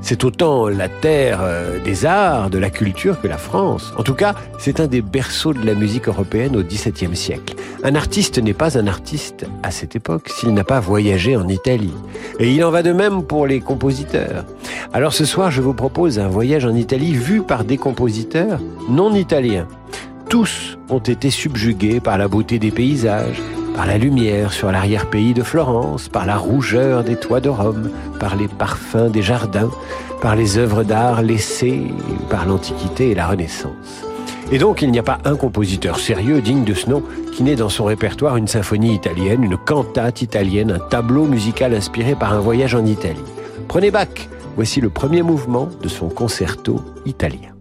C'est autant la terre euh, des arts, de la culture que la France. En tout cas, c'est un des berceaux de la musique européenne au XVIIe siècle. Un artiste n'est pas un artiste à cette époque s'il n'a pas voyagé en Italie. Et il en va de même pour les compositeurs. Alors ce soir, je vous propose un voyage en Italie vu par des compositeurs non italiens. Tous ont été subjugués par la beauté des paysages, par la lumière sur l'arrière-pays de Florence, par la rougeur des toits de Rome, par les parfums des jardins, par les œuvres d'art laissées par l'Antiquité et la Renaissance. Et donc il n'y a pas un compositeur sérieux digne de ce nom qui n'ait dans son répertoire une symphonie italienne, une cantate italienne, un tableau musical inspiré par un voyage en Italie. Prenez Bach, voici le premier mouvement de son concerto italien.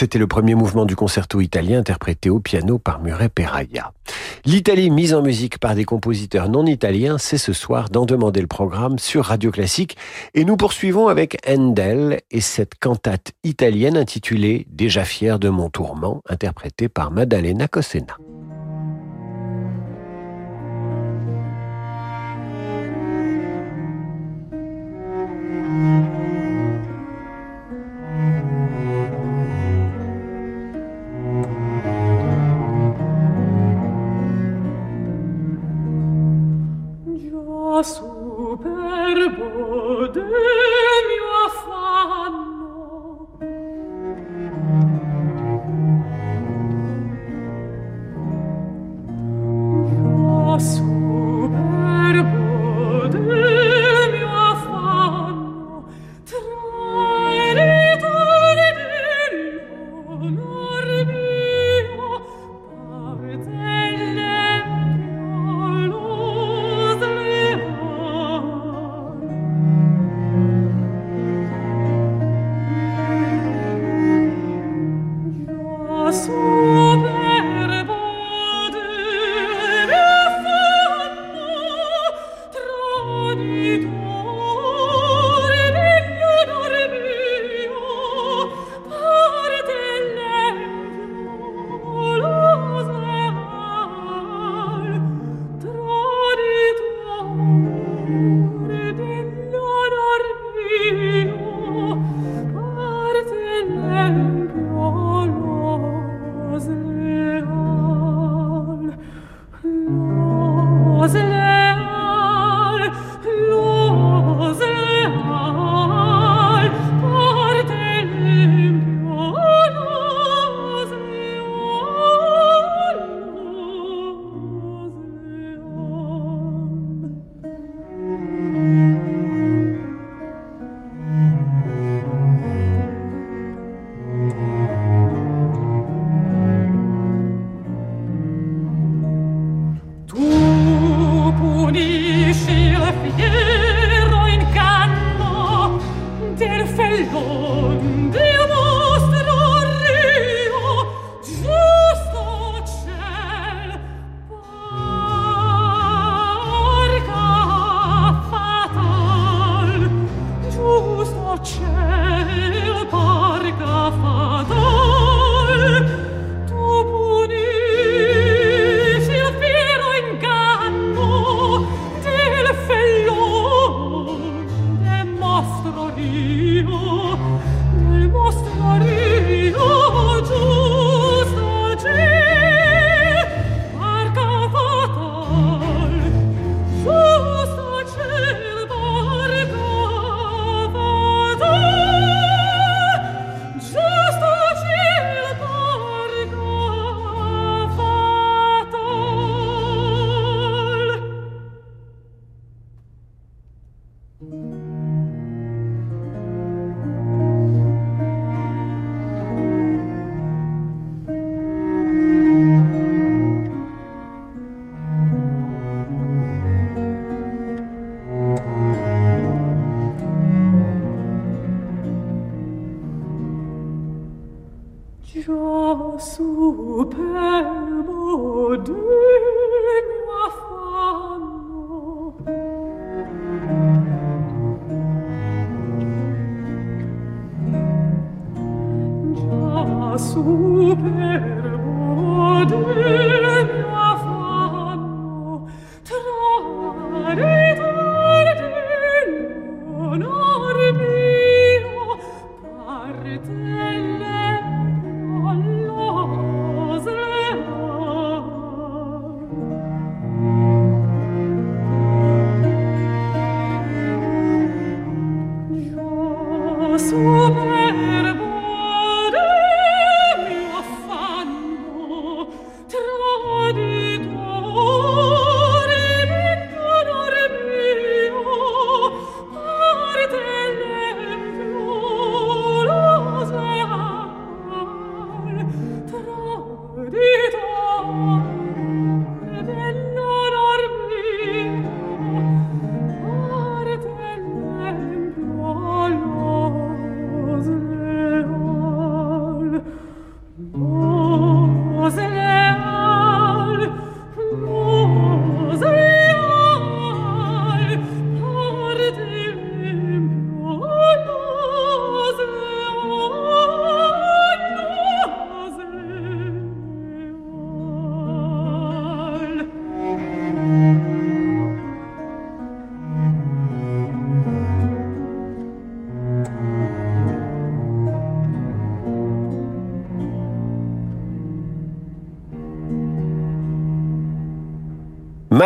C'était le premier mouvement du concerto italien interprété au piano par Murray Peraya. L'Italie mise en musique par des compositeurs non italiens, c'est ce soir d'en demander le programme sur Radio Classique. Et nous poursuivons avec Handel et cette cantate italienne intitulée Déjà fier de mon tourment, interprétée par Maddalena Cosena.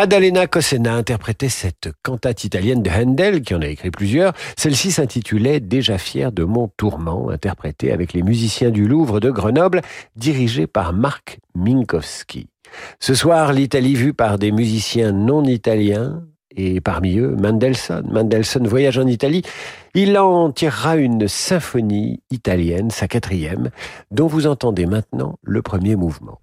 Maddalena Cossena interprétait cette cantate italienne de Handel, qui en a écrit plusieurs. Celle-ci s'intitulait Déjà fier de mon tourment, interprétée avec les musiciens du Louvre de Grenoble, dirigée par Marc Minkowski. Ce soir, l'Italie vue par des musiciens non italiens, et parmi eux Mendelssohn. Mendelssohn voyage en Italie. Il en tirera une symphonie italienne, sa quatrième, dont vous entendez maintenant le premier mouvement.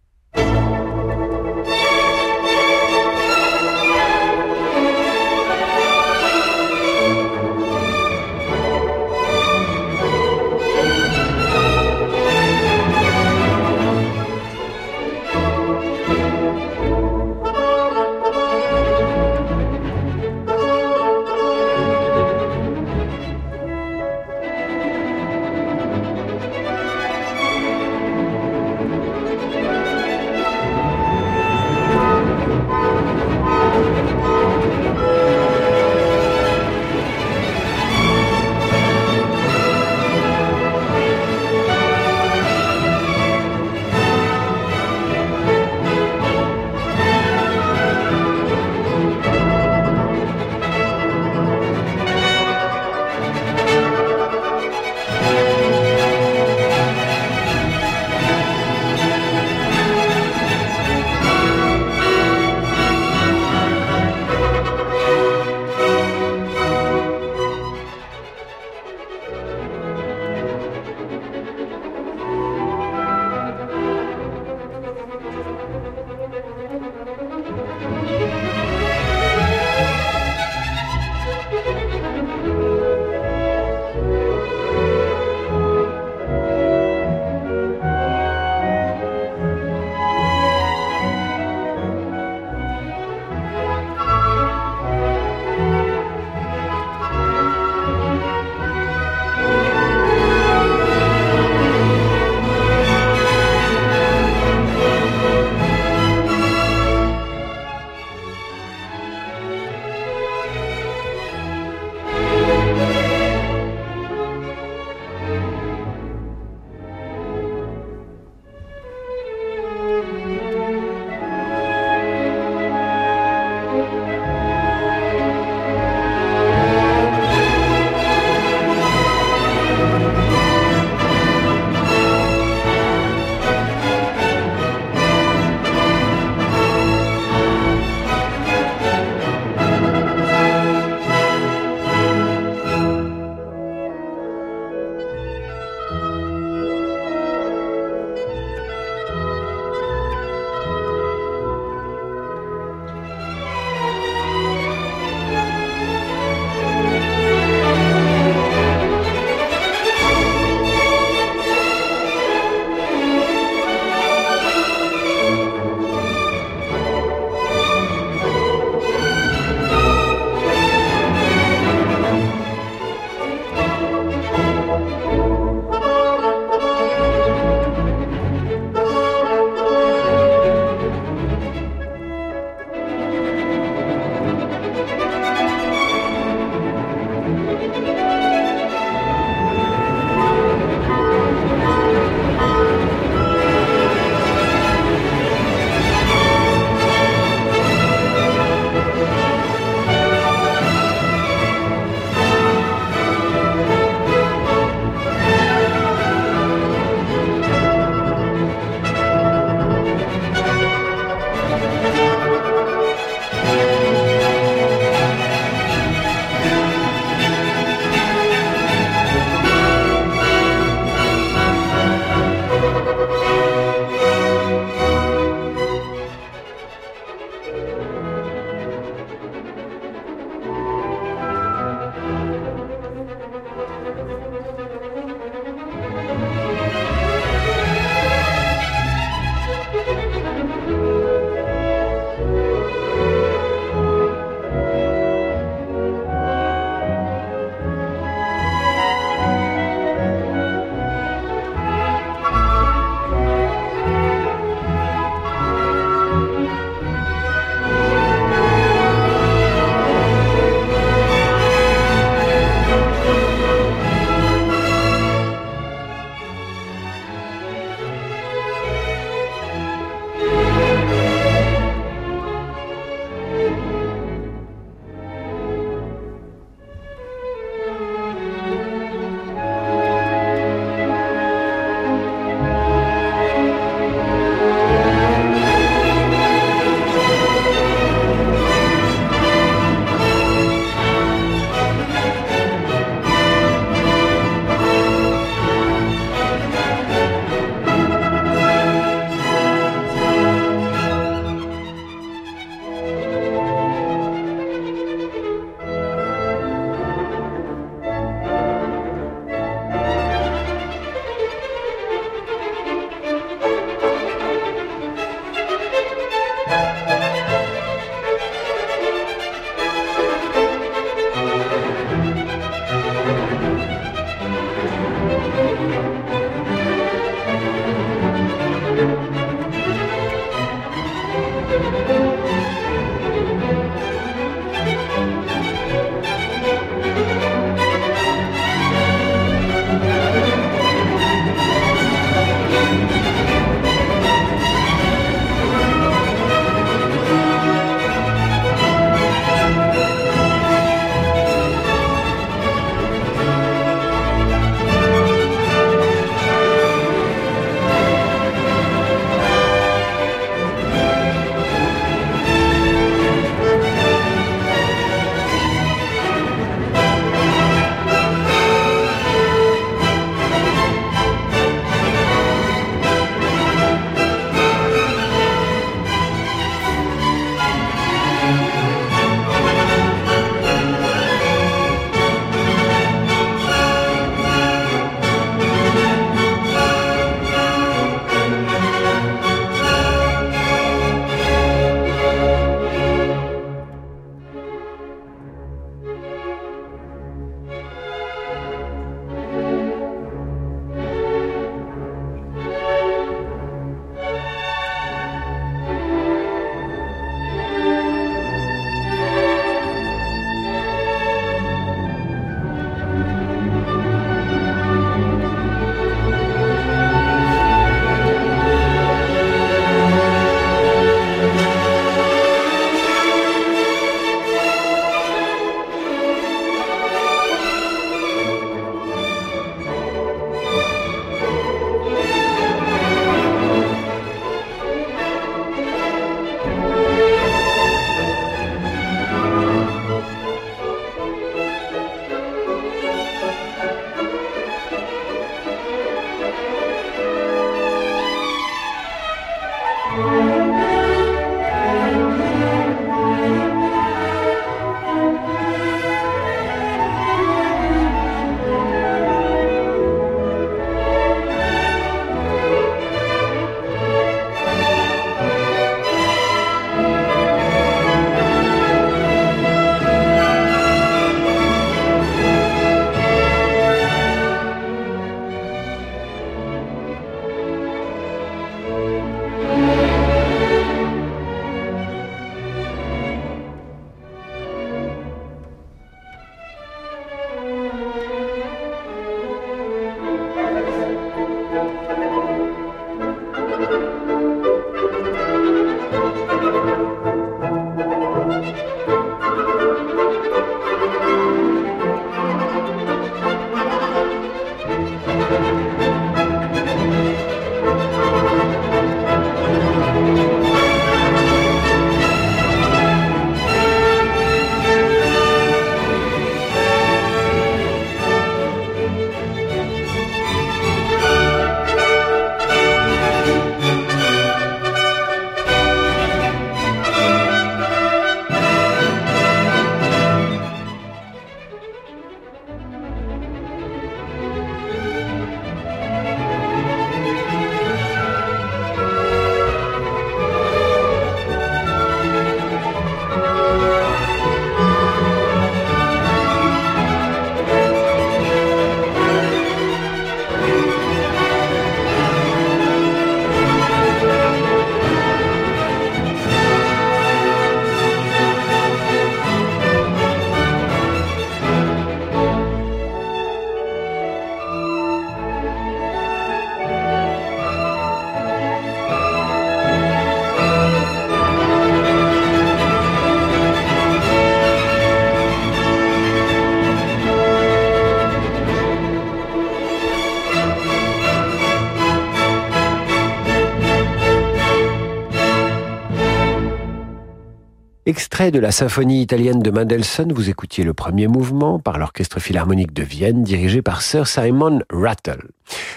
Extrait de la symphonie italienne de Mendelssohn, vous écoutiez le premier mouvement par l'Orchestre Philharmonique de Vienne dirigé par Sir Simon Rattle.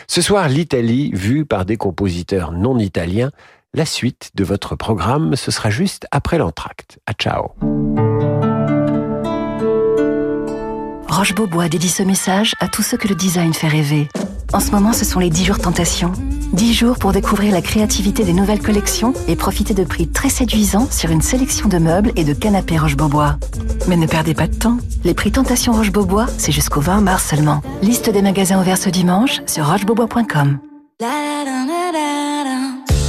Ce soir, l'Italie vue par des compositeurs non italiens. La suite de votre programme, ce sera juste après l'entracte. À ciao. Roche Beaubois dédie ce message à tous ceux que le design fait rêver. En ce moment, ce sont les 10 jours tentation. 10 jours pour découvrir la créativité des nouvelles collections et profiter de prix très séduisants sur une sélection de meubles et de canapés Roche-Beaubois. Mais ne perdez pas de temps. Les prix Tentation Roche-Beaubois, c'est jusqu'au 20 mars seulement. Liste des magasins ouverts ce dimanche sur rochebeaubois.com.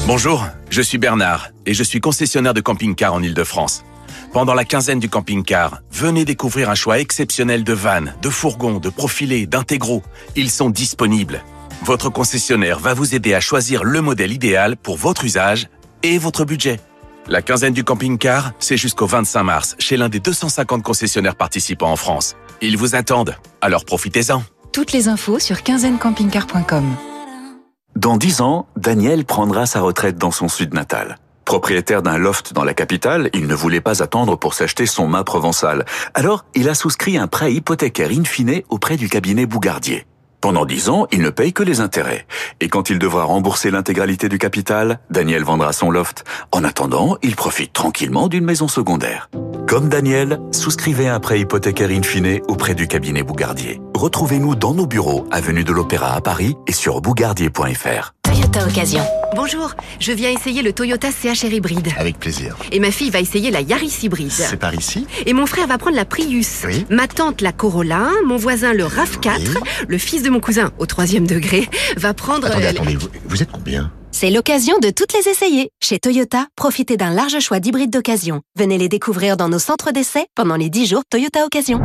Bonjour, je suis Bernard et je suis concessionnaire de camping-car en Ile-de-France. Pendant la quinzaine du camping-car, venez découvrir un choix exceptionnel de vannes, de fourgons, de profilés, d'intégraux. Ils sont disponibles. Votre concessionnaire va vous aider à choisir le modèle idéal pour votre usage et votre budget. La quinzaine du camping-car, c'est jusqu'au 25 mars chez l'un des 250 concessionnaires participants en France. Ils vous attendent, alors profitez-en. Toutes les infos sur quinzainecampingcar.com. Dans 10 ans, Daniel prendra sa retraite dans son sud natal. Propriétaire d'un loft dans la capitale, il ne voulait pas attendre pour s'acheter son mât provençal. Alors, il a souscrit un prêt hypothécaire in fine auprès du cabinet Bougardier. Pendant dix ans, il ne paye que les intérêts. Et quand il devra rembourser l'intégralité du capital, Daniel vendra son loft. En attendant, il profite tranquillement d'une maison secondaire. Comme Daniel, souscrivez un prêt hypothécaire in fine auprès du cabinet Bougardier. Retrouvez-nous dans nos bureaux, avenue de l'Opéra à Paris et sur bougardier.fr. Toyota Occasion. Bonjour, je viens essayer le Toyota CHR hybride. Avec plaisir. Et ma fille va essayer la Yaris hybride. C'est par ici Et mon frère va prendre la Prius. Oui. Ma tante la Corolla, mon voisin le RAV4, Oui. le fils de mon cousin, au troisième degré, va prendre... Attendez, euh, attendez, vous, vous êtes combien C'est l'occasion de toutes les essayer. Chez Toyota, profitez d'un large choix d'hybrides d'occasion. Venez les découvrir dans nos centres d'essai pendant les 10 jours Toyota Occasion.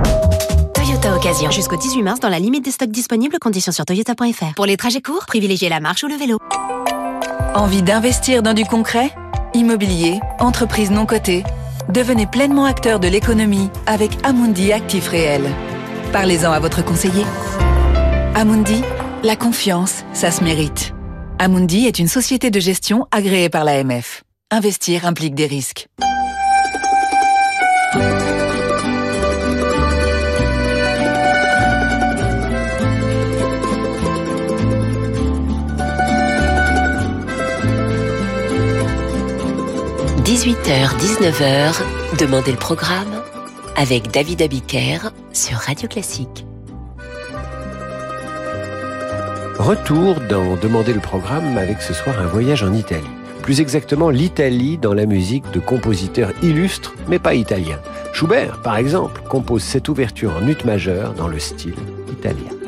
Toyota Occasion. Jusqu'au 18 mars dans la limite des stocks disponibles, conditions sur toyota.fr. Pour les trajets courts, privilégiez la marche ou le vélo. Envie d'investir dans du concret? Immobilier, entreprise non cotée? Devenez pleinement acteur de l'économie avec Amundi Actif Réel. Parlez-en à votre conseiller. Amundi, la confiance, ça se mérite. Amundi est une société de gestion agréée par l'AMF. Investir implique des risques. – 18h-19h, Demandez le programme avec David Abiker sur Radio Classique. Retour dans Demander le programme avec ce soir un voyage en Italie. Plus exactement l'Italie dans la musique de compositeurs illustres mais pas italiens. Schubert, par exemple, compose cette ouverture en ut majeur dans le style italien.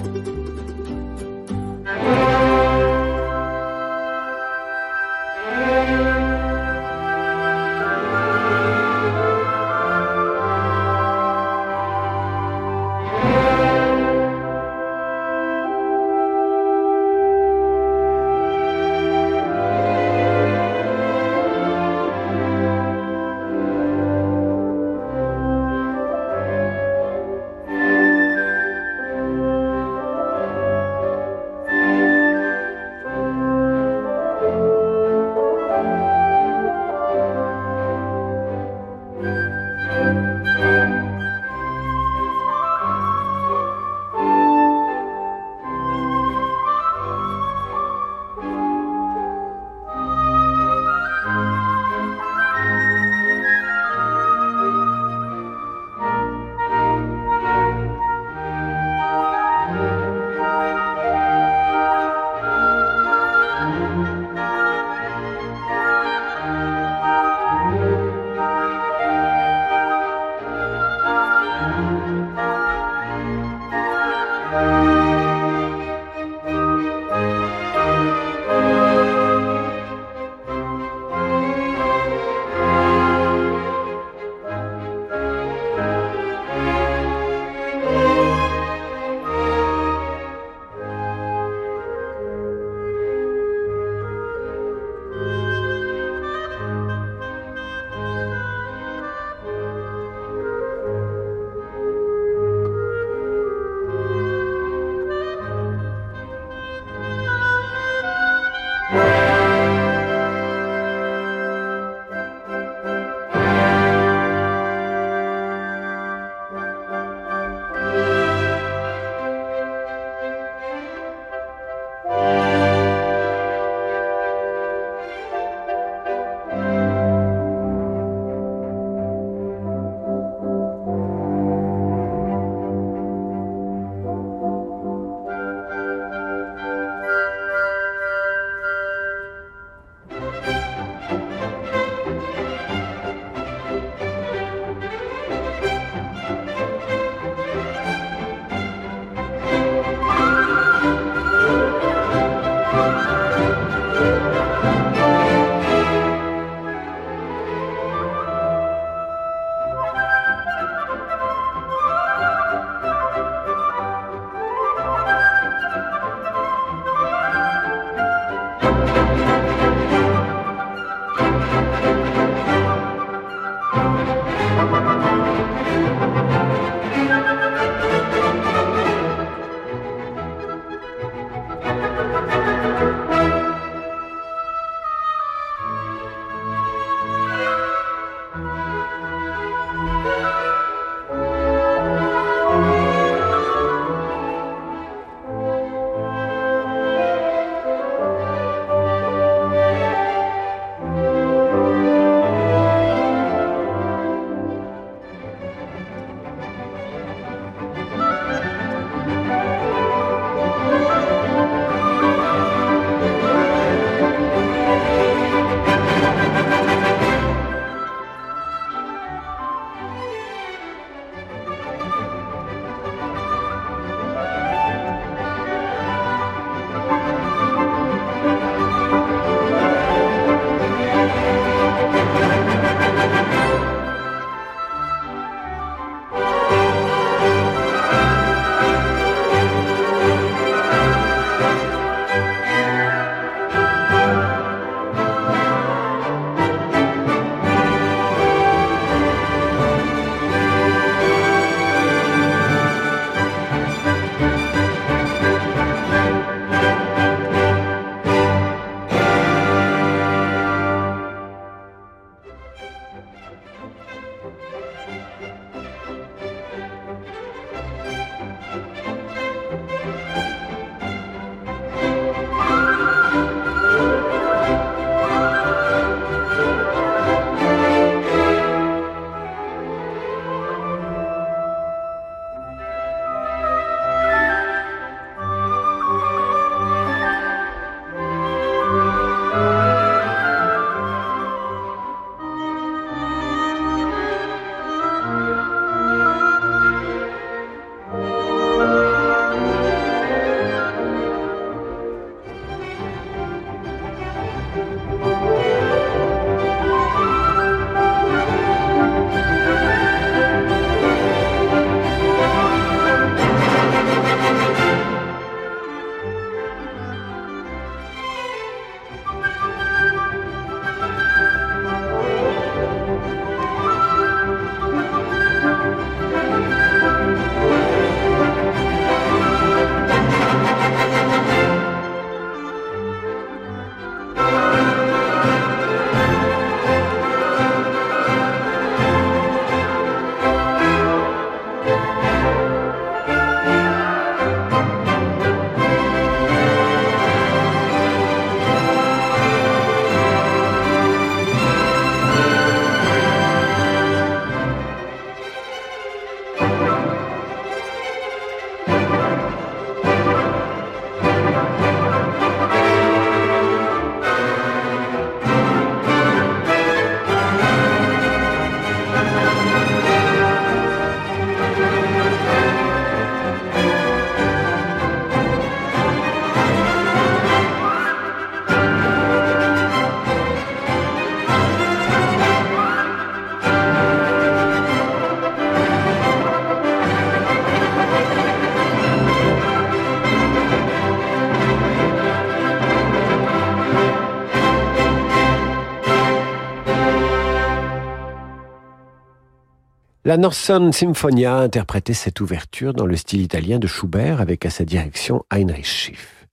La Norson Symphonia interprétait cette ouverture dans le style italien de Schubert avec à sa direction Heinrich Schiff.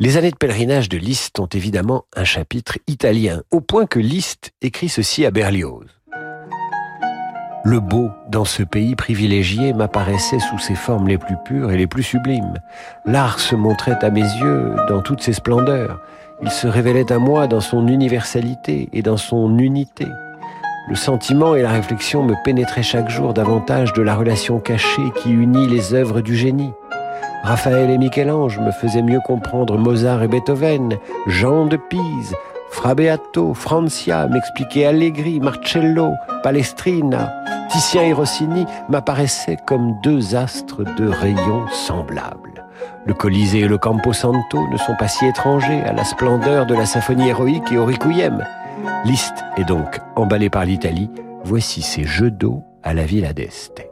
Les années de pèlerinage de Liszt ont évidemment un chapitre italien, au point que Liszt écrit ceci à Berlioz. Le beau, dans ce pays privilégié, m'apparaissait sous ses formes les plus pures et les plus sublimes. L'art se montrait à mes yeux dans toutes ses splendeurs. Il se révélait à moi dans son universalité et dans son unité. Le sentiment et la réflexion me pénétraient chaque jour davantage de la relation cachée qui unit les œuvres du génie. Raphaël et Michel-Ange me faisaient mieux comprendre Mozart et Beethoven, Jean de Pise, Fra Beato, Francia m'expliquait Allegri, Marcello, Palestrina, Titien et Rossini m'apparaissaient comme deux astres de rayons semblables. Le Colisée et le Campo Santo ne sont pas si étrangers à la splendeur de la symphonie héroïque et au requiem. Liszt est donc emballé par l'Italie. Voici ces jeux d'eau à la Villa d'Este.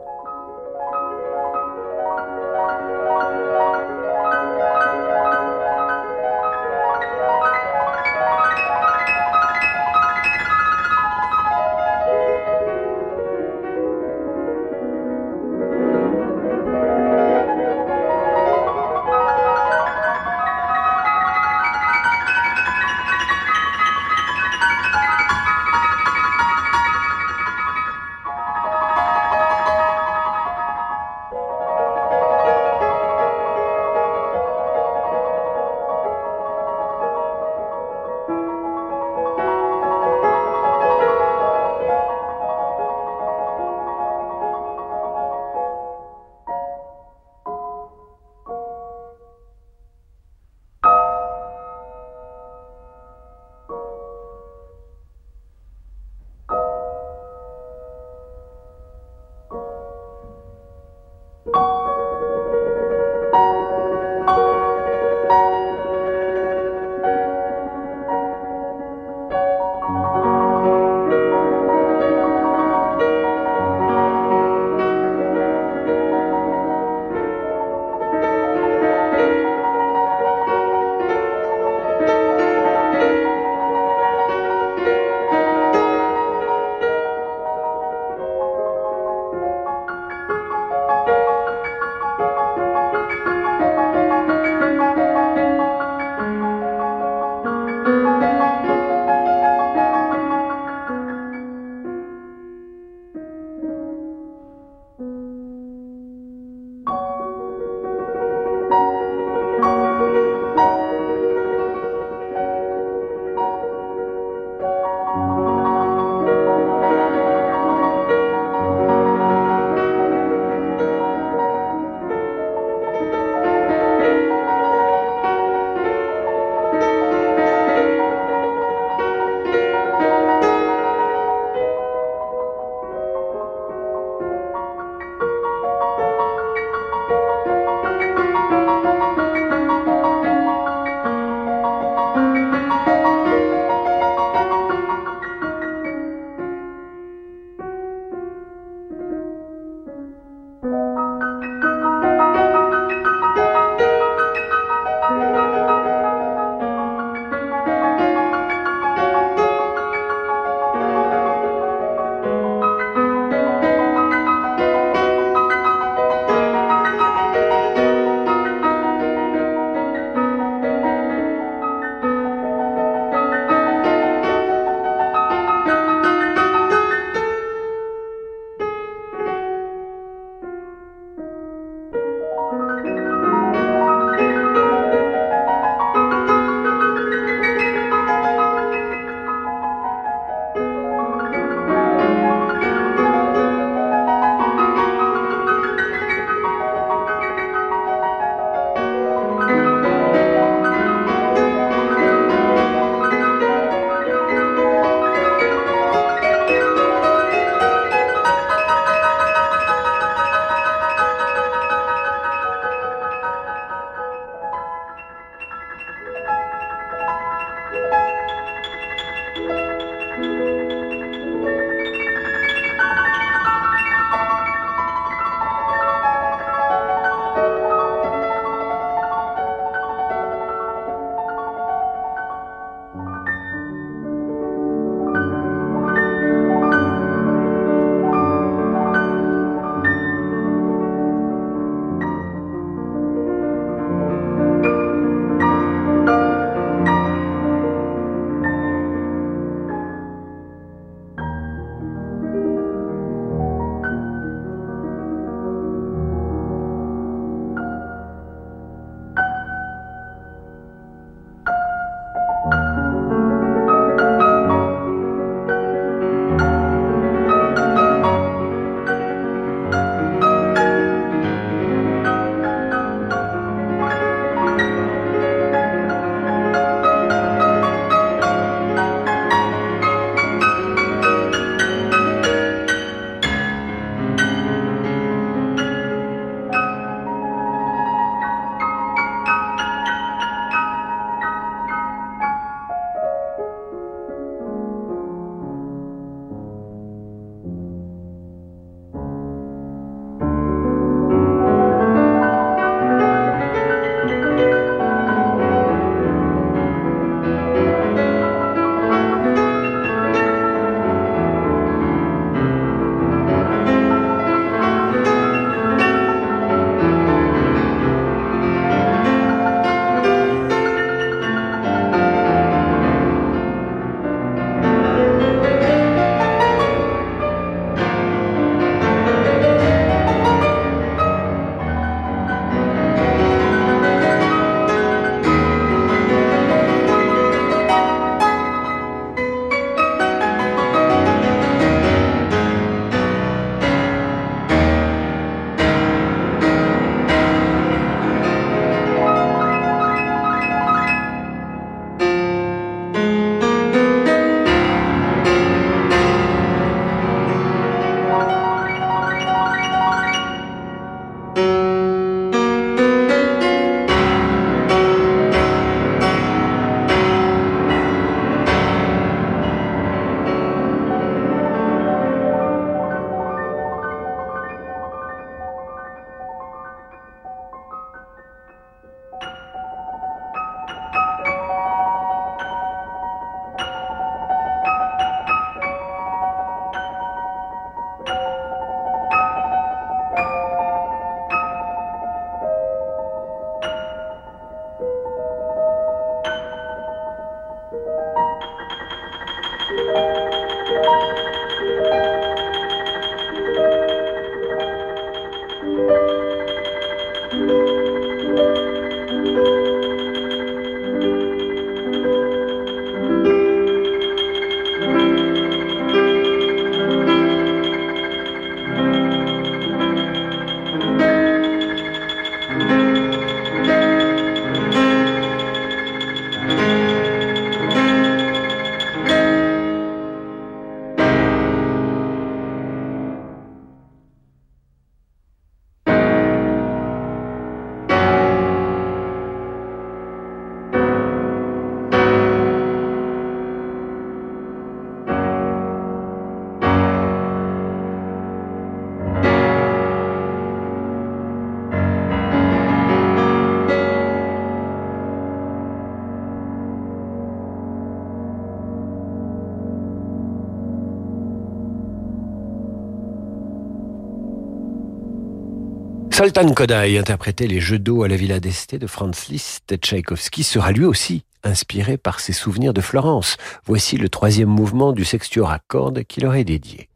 Sultan Kodai interprétait les jeux d'eau à la Villa d'Este de Franz Liszt. Tchaïkovski sera lui aussi inspiré par ses souvenirs de Florence. Voici le troisième mouvement du sextuor à cordes qu'il aurait dédié.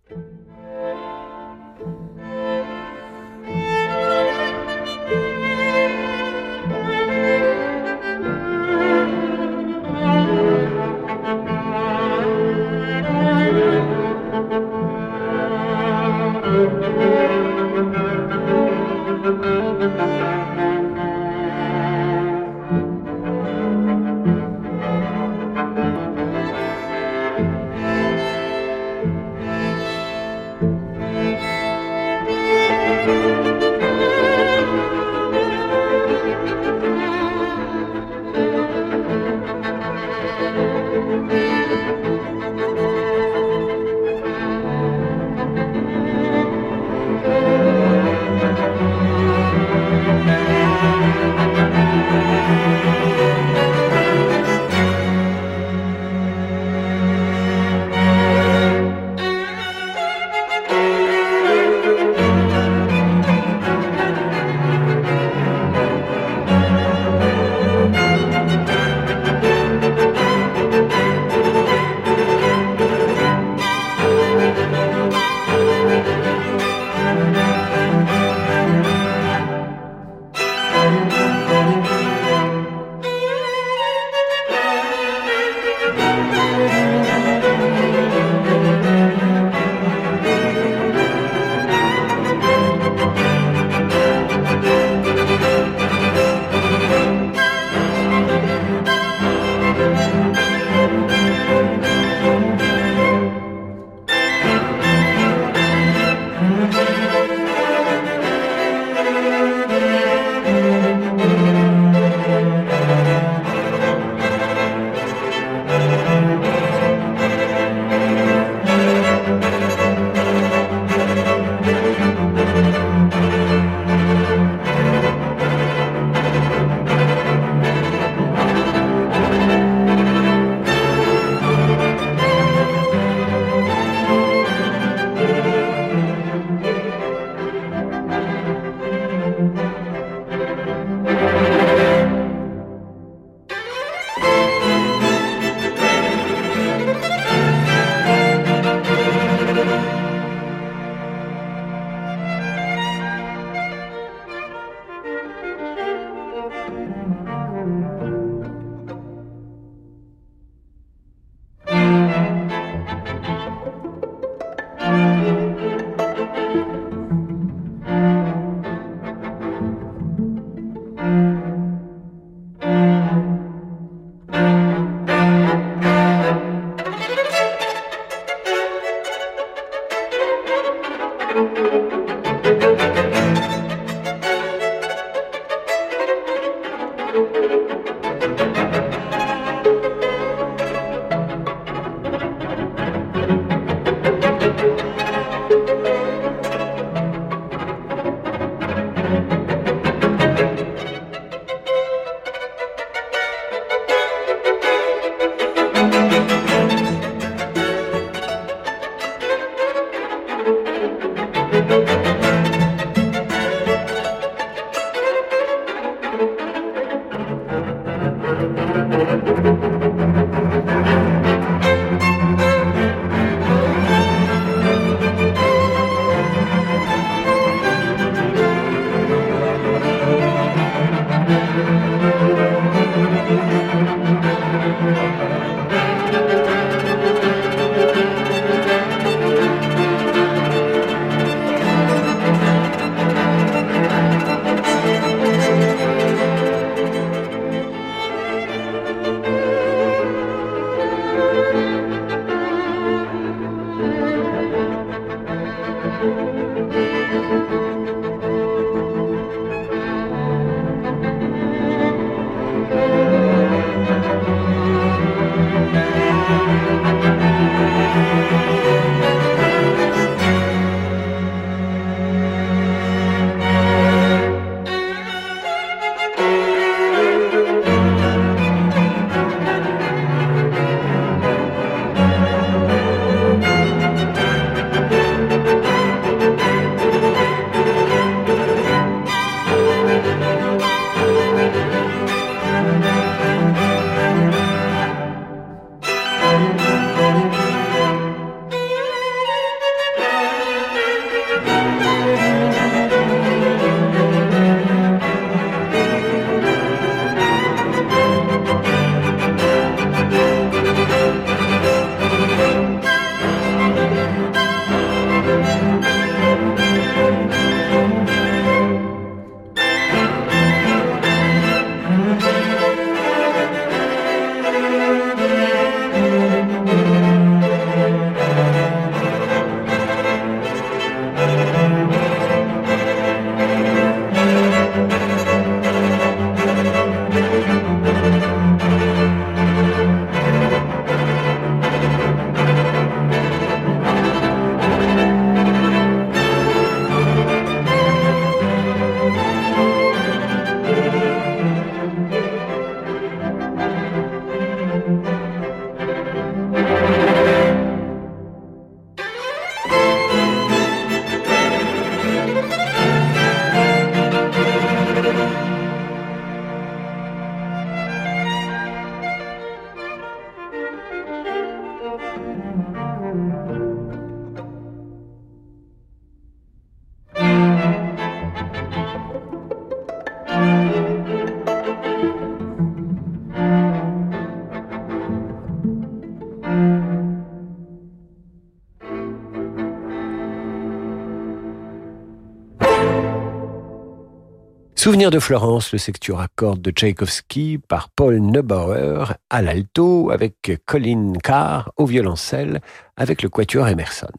Souvenir de Florence, le secteur à de Tchaïkovski par Paul Neubauer à l'alto avec Colin Carr au violoncelle avec le quatuor Emerson.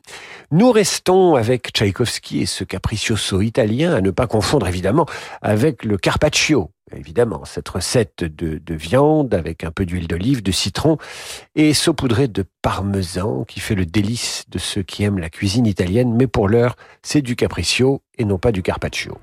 Nous restons avec Tchaïkovski et ce capriccioso italien à ne pas confondre évidemment avec le carpaccio. Évidemment, cette recette de, de viande avec un peu d'huile d'olive, de citron et saupoudrée de parmesan qui fait le délice de ceux qui aiment la cuisine italienne. Mais pour l'heure, c'est du capriccio et non pas du carpaccio.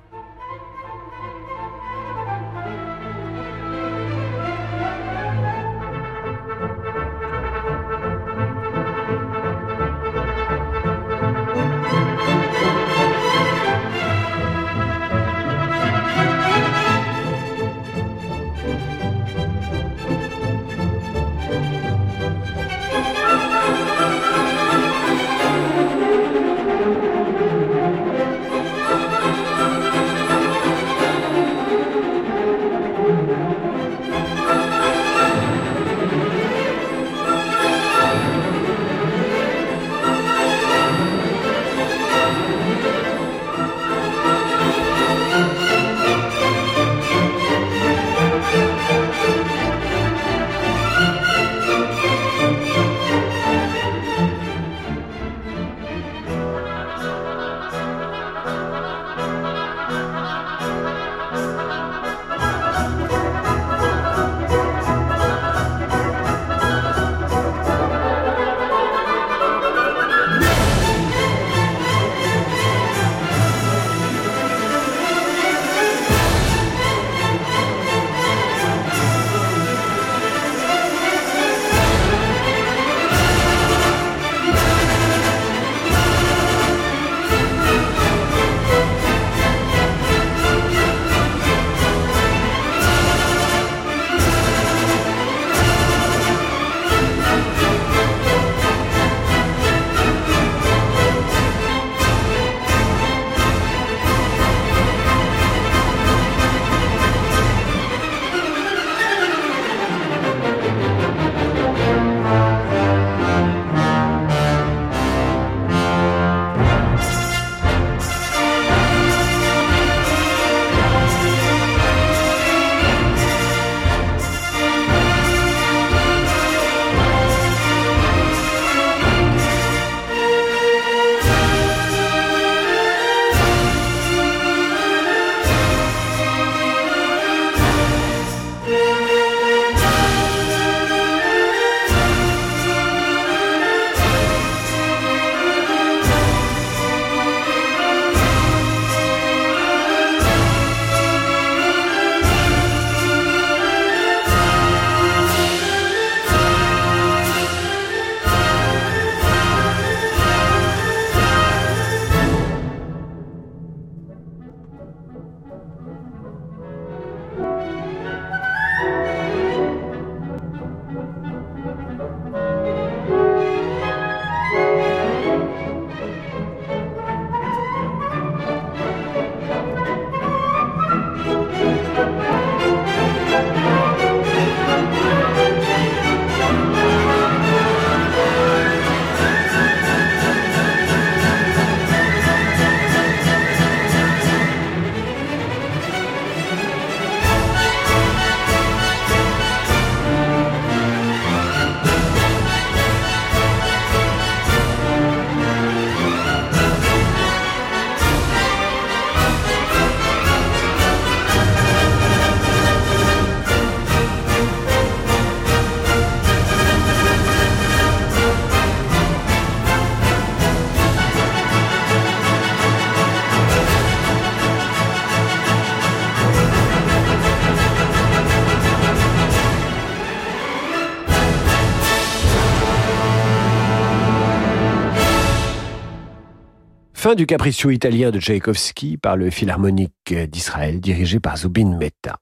Fin du capriccio italien de Tchaïkovski par le Philharmonique d'Israël dirigé par Zubin Mehta.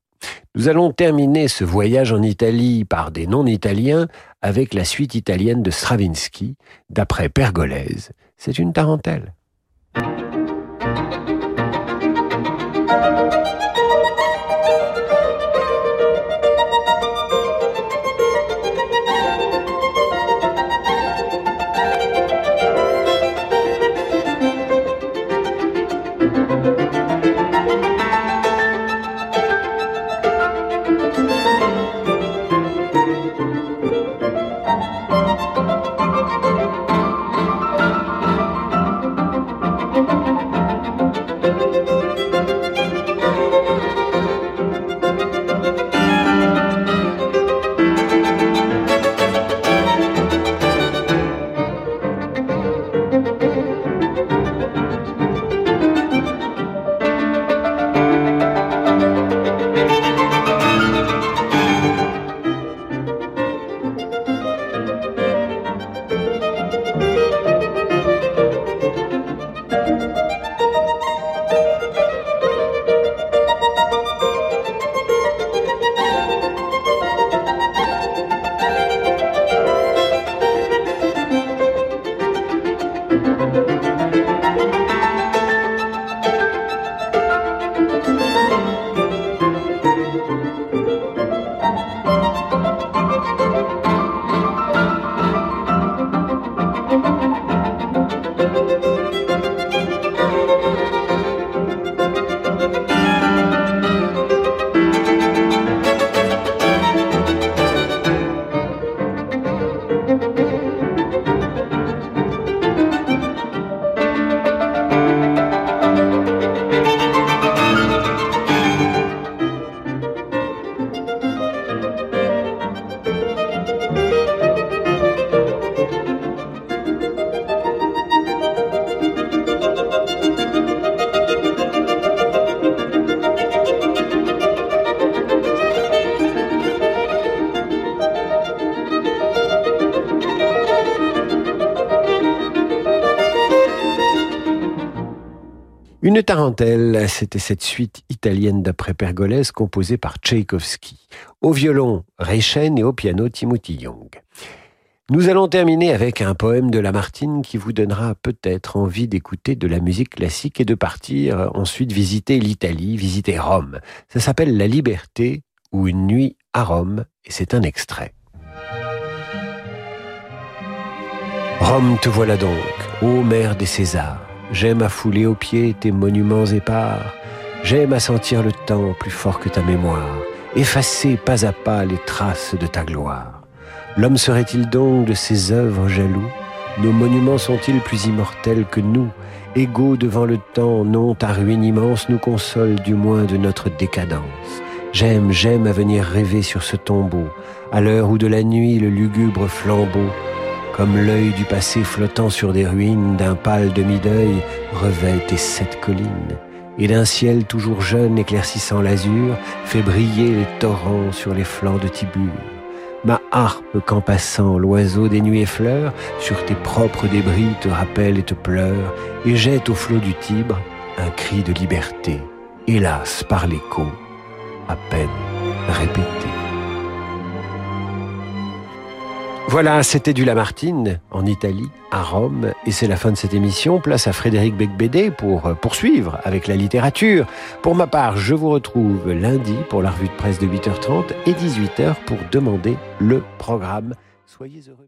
Nous allons terminer ce voyage en Italie par des non-italiens avec la suite italienne de Stravinsky, d'après Pergolèse. C'est une tarentelle. Une tarentelle, c'était cette suite italienne d'après Pergolèse composée par Tchaïkovski. Au violon, Reichen et au piano, Timothy Young. Nous allons terminer avec un poème de Lamartine qui vous donnera peut-être envie d'écouter de la musique classique et de partir ensuite visiter l'Italie, visiter Rome. Ça s'appelle La Liberté ou Une nuit à Rome et c'est un extrait. Rome, te voilà donc, ô mère des Césars. J'aime à fouler aux pieds tes monuments épars. J'aime à sentir le temps plus fort que ta mémoire, effacer pas à pas les traces de ta gloire. L'homme serait-il donc de ses œuvres jaloux? Nos monuments sont-ils plus immortels que nous? Égaux devant le temps, non, ta ruine immense nous console du moins de notre décadence. J'aime, j'aime à venir rêver sur ce tombeau, à l'heure où de la nuit le lugubre flambeau comme l'œil du passé flottant sur des ruines d'un pâle demi-deuil, revêt tes sept collines, et d'un ciel toujours jeune éclaircissant l'azur, fait briller les torrents sur les flancs de Tibur. Ma harpe qu'en passant l'oiseau des nuées fleurs, sur tes propres débris te rappelle et te pleure, et jette au flot du Tibre un cri de liberté, hélas par l'écho, à peine répété. Voilà, c'était du Lamartine en Italie, à Rome, et c'est la fin de cette émission. Place à Frédéric Becbédé pour euh, poursuivre avec la littérature. Pour ma part, je vous retrouve lundi pour la revue de presse de 8h30 et 18h pour demander le programme. Soyez heureux.